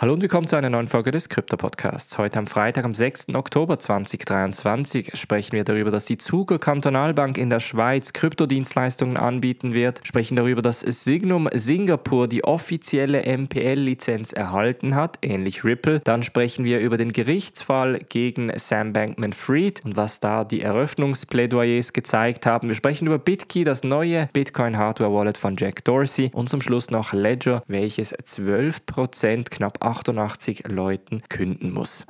Hallo und willkommen zu einer neuen Folge des Krypto-Podcasts. Heute am Freitag, am 6. Oktober 2023, sprechen wir darüber, dass die Zuger Kantonalbank in der Schweiz Kryptodienstleistungen anbieten wird, sprechen darüber, dass Signum Singapur die offizielle MPL-Lizenz erhalten hat, ähnlich Ripple. Dann sprechen wir über den Gerichtsfall gegen Sam Bankman-Fried und was da die Eröffnungsplädoyers gezeigt haben. Wir sprechen über BitKey, das neue Bitcoin-Hardware-Wallet von Jack Dorsey und zum Schluss noch Ledger, welches 12% knapp 88 Leuten künden muss.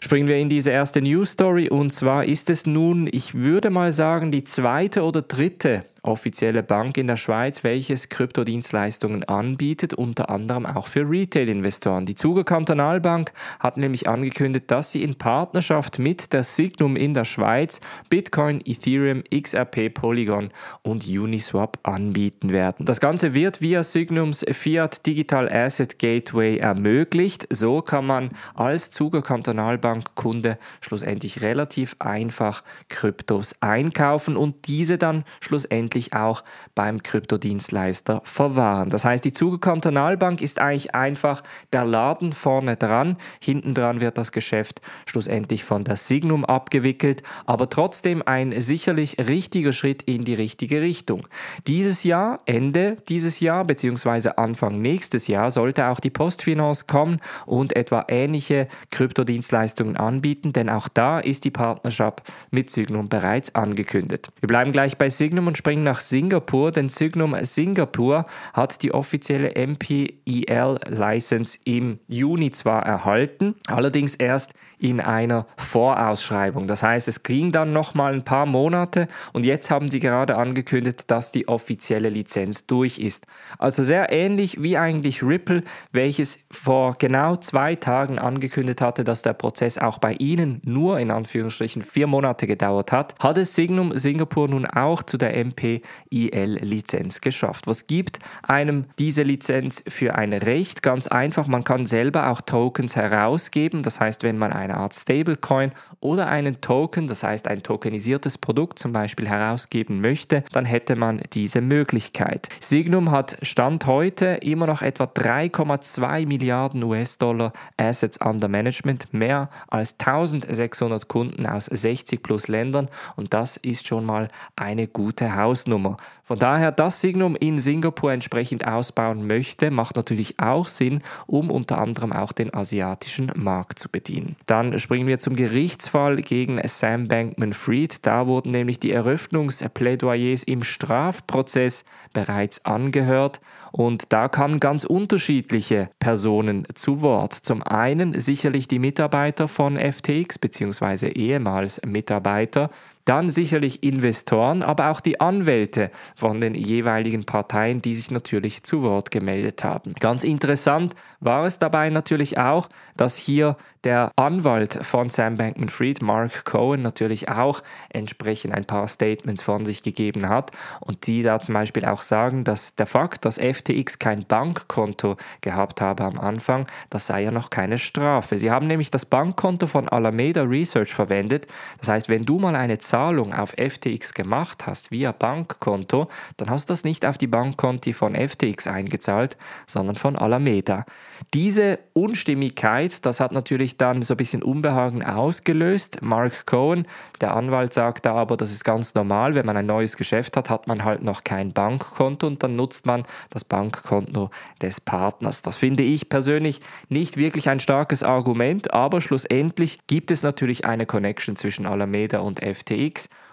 Springen wir in diese erste News Story und zwar ist es nun, ich würde mal sagen, die zweite oder dritte offizielle Bank in der Schweiz, welches Kryptodienstleistungen anbietet, unter anderem auch für Retail-Investoren. Die Zuger Kantonalbank hat nämlich angekündigt, dass sie in Partnerschaft mit der Signum in der Schweiz Bitcoin, Ethereum, XRP, Polygon und Uniswap anbieten werden. Das Ganze wird via Signums Fiat Digital Asset Gateway ermöglicht. So kann man als Zuger Kantonalbank Kunde schlussendlich relativ einfach Kryptos einkaufen und diese dann schlussendlich letztendlich auch beim Kryptodienstleister verwahren. Das heißt, die Zuge Kantonalbank ist eigentlich einfach der Laden vorne dran. Hinten dran wird das Geschäft schlussendlich von der Signum abgewickelt, aber trotzdem ein sicherlich richtiger Schritt in die richtige Richtung. Dieses Jahr, Ende dieses Jahr bzw. Anfang nächstes Jahr sollte auch die Postfinance kommen und etwa ähnliche Kryptodienstleistungen anbieten, denn auch da ist die Partnerschapt mit Signum bereits angekündigt. Wir bleiben gleich bei Signum und springen nach Singapur, denn Signum Singapur hat die offizielle MPEL-License im Juni zwar erhalten, allerdings erst in einer Vorausschreibung. Das heißt, es ging dann noch mal ein paar Monate und jetzt haben sie gerade angekündigt, dass die offizielle Lizenz durch ist. Also sehr ähnlich wie eigentlich Ripple, welches vor genau zwei Tagen angekündigt hatte, dass der Prozess auch bei ihnen nur in Anführungsstrichen vier Monate gedauert hat, hat es Signum Singapur nun auch zu der MPIL-Lizenz geschafft. Was gibt einem diese Lizenz für ein Recht? Ganz einfach, man kann selber auch Tokens herausgeben. Das heißt, wenn man eine Art Stablecoin oder einen Token, das heißt ein tokenisiertes Produkt zum Beispiel herausgeben möchte, dann hätte man diese Möglichkeit. Signum hat Stand heute immer noch etwa 3,2 Milliarden US-Dollar Assets under Management, mehr als 1600 Kunden aus 60 plus Ländern und das ist schon mal eine gute Hausnummer. Von daher, dass Signum in Singapur entsprechend ausbauen möchte, macht natürlich auch Sinn, um unter anderem auch den asiatischen Markt zu bedienen. Dann springen wir zum Gerichtsfall gegen Sam Bankman-Fried. Da wurden nämlich die Eröffnungsplädoyers im Strafprozess bereits angehört und da kamen ganz unterschiedliche Personen zu Wort. Zum einen sicherlich die Mitarbeiter von FTX bzw. ehemals Mitarbeiter, dann sicherlich Investoren, aber auch die Anwälte von den jeweiligen Parteien, die sich natürlich zu Wort gemeldet haben. Ganz interessant war es dabei natürlich auch, dass hier der Anwalt von Sam Bankman-Fried, Mark Cohen, natürlich auch entsprechend ein paar Statements von sich gegeben hat und die da zum Beispiel auch sagen, dass der Fakt, dass FTX kein Bankkonto gehabt habe am Anfang, das sei ja noch keine Strafe. Sie haben nämlich das Bankkonto von Alameda Research verwendet. Das heißt, wenn du mal eine Zahlung auf FTX gemacht hast via Bankkonto, dann hast du das nicht auf die Bankkonti von FTX eingezahlt, sondern von Alameda. Diese Unstimmigkeit, das hat natürlich dann so ein bisschen Unbehagen ausgelöst. Mark Cohen, der Anwalt, sagt da aber, das ist ganz normal, wenn man ein neues Geschäft hat, hat man halt noch kein Bankkonto und dann nutzt man das Bankkonto des Partners. Das finde ich persönlich nicht wirklich ein starkes Argument, aber schlussendlich gibt es natürlich eine Connection zwischen Alameda und FTX.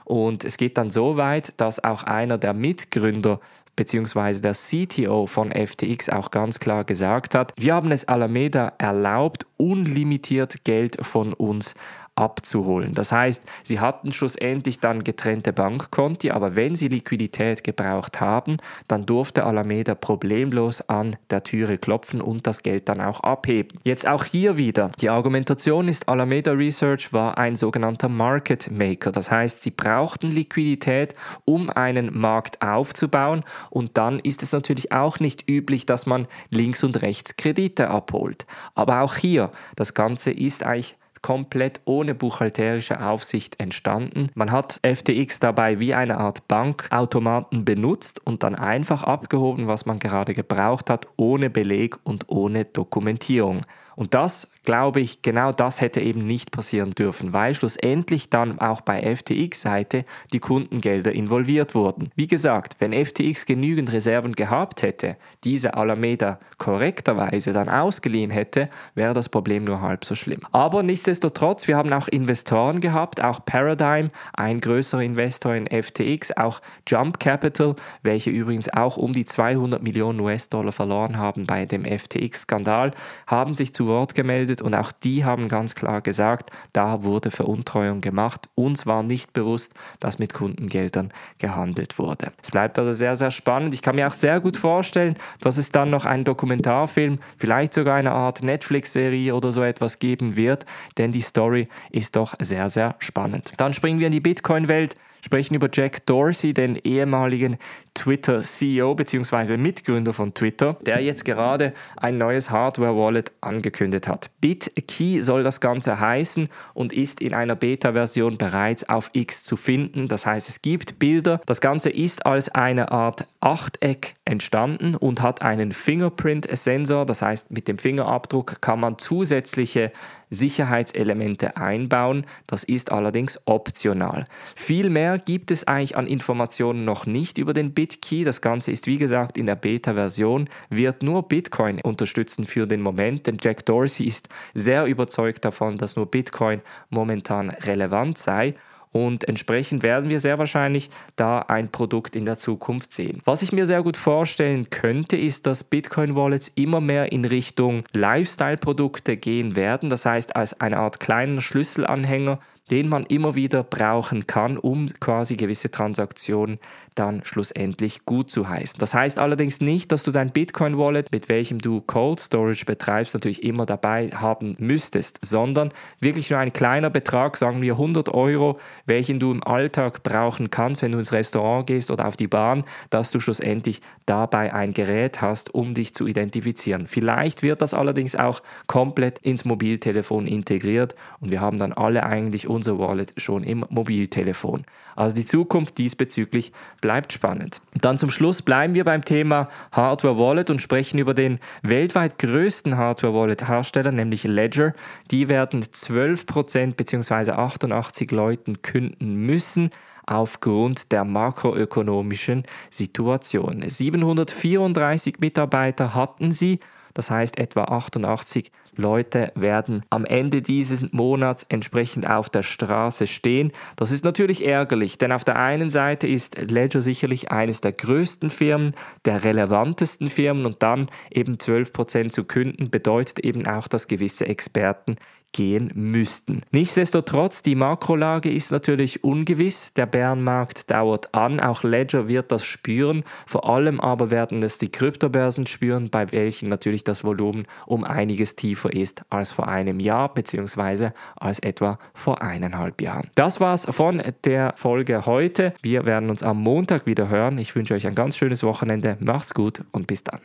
Und es geht dann so weit, dass auch einer der Mitgründer beziehungsweise der CTO von FTX auch ganz klar gesagt hat, wir haben es Alameda erlaubt, unlimitiert Geld von uns abzuholen. Das heißt, sie hatten schlussendlich dann getrennte Bankkonti, aber wenn sie Liquidität gebraucht haben, dann durfte Alameda problemlos an der Türe klopfen und das Geld dann auch abheben. Jetzt auch hier wieder, die Argumentation ist, Alameda Research war ein sogenannter Market Maker. Das heißt, sie brauchten Liquidität, um einen Markt aufzubauen und dann ist es natürlich auch nicht üblich, dass man links und rechts Kredite abholt. Aber auch hier, das Ganze ist eigentlich komplett ohne buchhalterische Aufsicht entstanden. Man hat FTX dabei wie eine Art Bankautomaten benutzt und dann einfach abgehoben, was man gerade gebraucht hat, ohne Beleg und ohne Dokumentierung. Und das, glaube ich, genau das hätte eben nicht passieren dürfen, weil schlussendlich dann auch bei FTX-Seite die Kundengelder involviert wurden. Wie gesagt, wenn FTX genügend Reserven gehabt hätte, diese Alameda korrekterweise dann ausgeliehen hätte, wäre das Problem nur halb so schlimm. Aber nichtsdestotrotz, wir haben auch Investoren gehabt, auch Paradigm, ein größerer Investor in FTX, auch Jump Capital, welche übrigens auch um die 200 Millionen US-Dollar verloren haben bei dem FTX-Skandal, haben sich zu Wort gemeldet und auch die haben ganz klar gesagt, da wurde Veruntreuung gemacht. Uns war nicht bewusst, dass mit Kundengeldern gehandelt wurde. Es bleibt also sehr, sehr spannend. Ich kann mir auch sehr gut vorstellen, dass es dann noch einen Dokumentarfilm, vielleicht sogar eine Art Netflix-Serie oder so etwas geben wird, denn die Story ist doch sehr, sehr spannend. Dann springen wir in die Bitcoin-Welt sprechen über Jack Dorsey, den ehemaligen Twitter-CEO bzw. Mitgründer von Twitter, der jetzt gerade ein neues Hardware-Wallet angekündigt hat. BitKey soll das Ganze heißen und ist in einer Beta-Version bereits auf X zu finden. Das heißt, es gibt Bilder. Das Ganze ist als eine Art Achteck entstanden und hat einen Fingerprint-Sensor. Das heißt, mit dem Fingerabdruck kann man zusätzliche Sicherheitselemente einbauen. Das ist allerdings optional. Viel mehr gibt es eigentlich an Informationen noch nicht über den BitKey. Das Ganze ist wie gesagt in der Beta-Version, wird nur Bitcoin unterstützen für den Moment, denn Jack Dorsey ist sehr überzeugt davon, dass nur Bitcoin momentan relevant sei und entsprechend werden wir sehr wahrscheinlich da ein Produkt in der Zukunft sehen. Was ich mir sehr gut vorstellen könnte, ist, dass Bitcoin-Wallets immer mehr in Richtung Lifestyle-Produkte gehen werden. Das heißt, als eine Art kleiner Schlüsselanhänger den man immer wieder brauchen kann, um quasi gewisse Transaktionen dann schlussendlich gut zu heißen. Das heißt allerdings nicht, dass du dein Bitcoin-Wallet, mit welchem du Cold Storage betreibst, natürlich immer dabei haben müsstest, sondern wirklich nur ein kleiner Betrag, sagen wir 100 Euro, welchen du im Alltag brauchen kannst, wenn du ins Restaurant gehst oder auf die Bahn, dass du schlussendlich dabei ein Gerät hast, um dich zu identifizieren. Vielleicht wird das allerdings auch komplett ins Mobiltelefon integriert und wir haben dann alle eigentlich unser Wallet schon im Mobiltelefon. Also die Zukunft diesbezüglich bleibt spannend. Dann zum Schluss bleiben wir beim Thema Hardware Wallet und sprechen über den weltweit größten Hardware Wallet Hersteller, nämlich Ledger. Die werden 12% bzw. 88 Leuten künden müssen aufgrund der makroökonomischen Situation. 734 Mitarbeiter hatten sie das heißt, etwa 88 Leute werden am Ende dieses Monats entsprechend auf der Straße stehen. Das ist natürlich ärgerlich, denn auf der einen Seite ist Ledger sicherlich eines der größten Firmen, der relevantesten Firmen und dann eben 12% zu künden bedeutet eben auch, dass gewisse Experten gehen müssten. Nichtsdestotrotz, die Makrolage ist natürlich ungewiss. Der Bärenmarkt dauert an. Auch Ledger wird das spüren. Vor allem aber werden es die Kryptobörsen spüren, bei welchen natürlich das Volumen um einiges tiefer ist als vor einem Jahr bzw. als etwa vor eineinhalb Jahren. Das war's von der Folge heute. Wir werden uns am Montag wieder hören. Ich wünsche euch ein ganz schönes Wochenende. Macht's gut und bis dann.